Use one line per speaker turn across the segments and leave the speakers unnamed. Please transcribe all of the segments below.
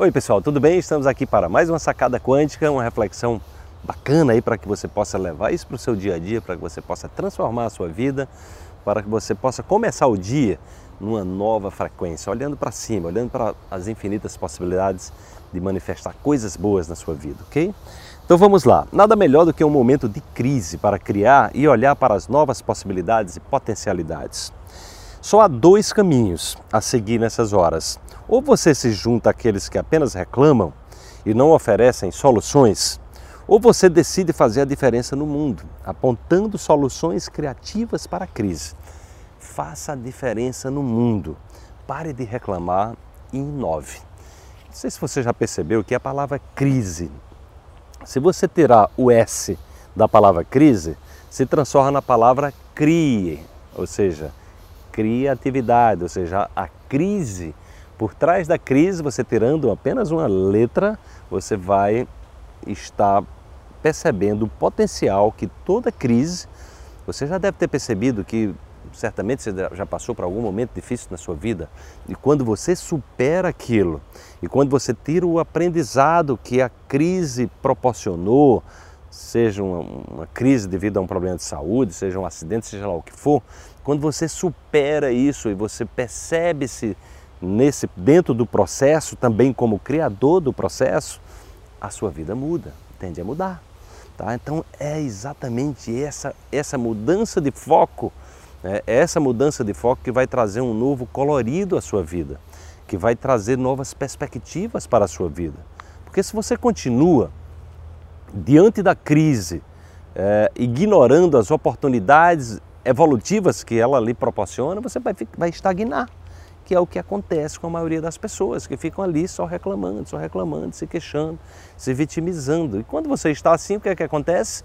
Oi pessoal, tudo bem? Estamos aqui para mais uma sacada quântica, uma reflexão bacana aí para que você possa levar isso para o seu dia a dia, para que você possa transformar a sua vida, para que você possa começar o dia numa nova frequência, olhando para cima, olhando para as infinitas possibilidades de manifestar coisas boas na sua vida, ok? Então vamos lá. Nada melhor do que um momento de crise para criar e olhar para as novas possibilidades e potencialidades. Só há dois caminhos a seguir nessas horas. Ou você se junta àqueles que apenas reclamam e não oferecem soluções, ou você decide fazer a diferença no mundo, apontando soluções criativas para a crise. Faça a diferença no mundo. Pare de reclamar e inove. Não sei se você já percebeu que a palavra crise se você tirar o S da palavra crise, se transforma na palavra crie, ou seja, criatividade, ou seja, a crise. Por trás da crise, você tirando apenas uma letra, você vai estar percebendo o potencial que toda crise, você já deve ter percebido que certamente você já passou por algum momento difícil na sua vida, e quando você supera aquilo, e quando você tira o aprendizado que a crise proporcionou, seja uma, uma, crise devido a um problema de saúde, seja um acidente, seja lá o que for, quando você supera isso e você percebe-se nesse dentro do processo, também como criador do processo, a sua vida muda, tende a mudar. Tá? Então é exatamente essa, essa mudança de foco é essa mudança de foco que vai trazer um novo colorido à sua vida, que vai trazer novas perspectivas para a sua vida. Porque se você continua diante da crise, é, ignorando as oportunidades evolutivas que ela lhe proporciona, você vai, vai estagnar, que é o que acontece com a maioria das pessoas, que ficam ali só reclamando, só reclamando, se queixando, se vitimizando. E quando você está assim, o que é que acontece?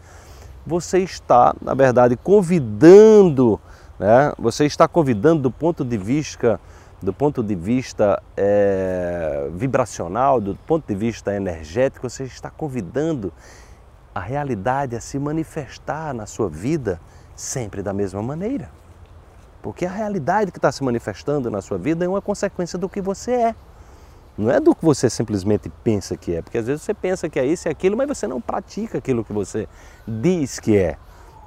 Você está, na verdade, convidando né? Você está convidando do ponto de vista, do ponto de vista é, vibracional, do ponto de vista energético, você está convidando a realidade a se manifestar na sua vida sempre da mesma maneira. Porque a realidade que está se manifestando na sua vida é uma consequência do que você é. Não é do que você simplesmente pensa que é, porque às vezes você pensa que é isso e aquilo, mas você não pratica aquilo que você diz que é.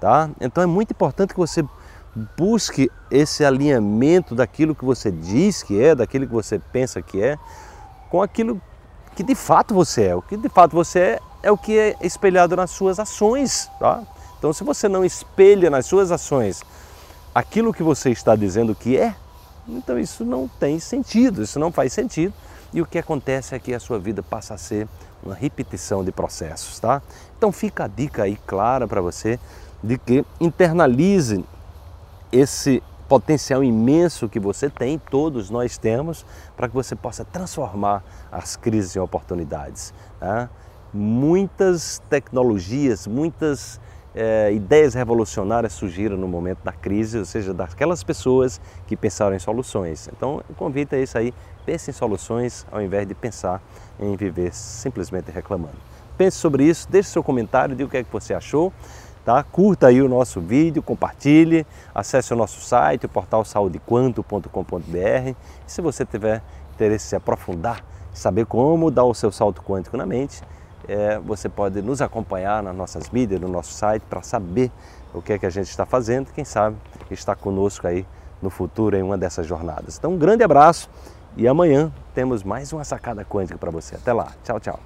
Tá? Então é muito importante que você busque esse alinhamento daquilo que você diz que é, daquilo que você pensa que é, com aquilo que de fato você é. O que de fato você é é o que é espelhado nas suas ações. Tá? Então, se você não espelha nas suas ações aquilo que você está dizendo que é, então isso não tem sentido, isso não faz sentido. E o que acontece é que a sua vida passa a ser uma repetição de processos, tá? Então fica a dica aí clara para você de que internalize esse potencial imenso que você tem, todos nós temos, para que você possa transformar as crises em oportunidades. Né? Muitas tecnologias, muitas é, ideias revolucionárias surgiram no momento da crise, ou seja, daquelas pessoas que pensaram em soluções. Então, o convite é isso aí, pense em soluções ao invés de pensar em viver simplesmente reclamando. Pense sobre isso, deixe seu comentário, diga o que é que você achou. Tá? Curta aí o nosso vídeo, compartilhe, acesse o nosso site, o portal saudequanto.com.br. E se você tiver interesse em se aprofundar, saber como dar o seu salto quântico na mente, é, você pode nos acompanhar nas nossas mídias, no nosso site, para saber o que é que a gente está fazendo, quem sabe estar conosco aí no futuro em uma dessas jornadas. Então, um grande abraço e amanhã temos mais uma sacada quântica para você. Até lá. Tchau, tchau.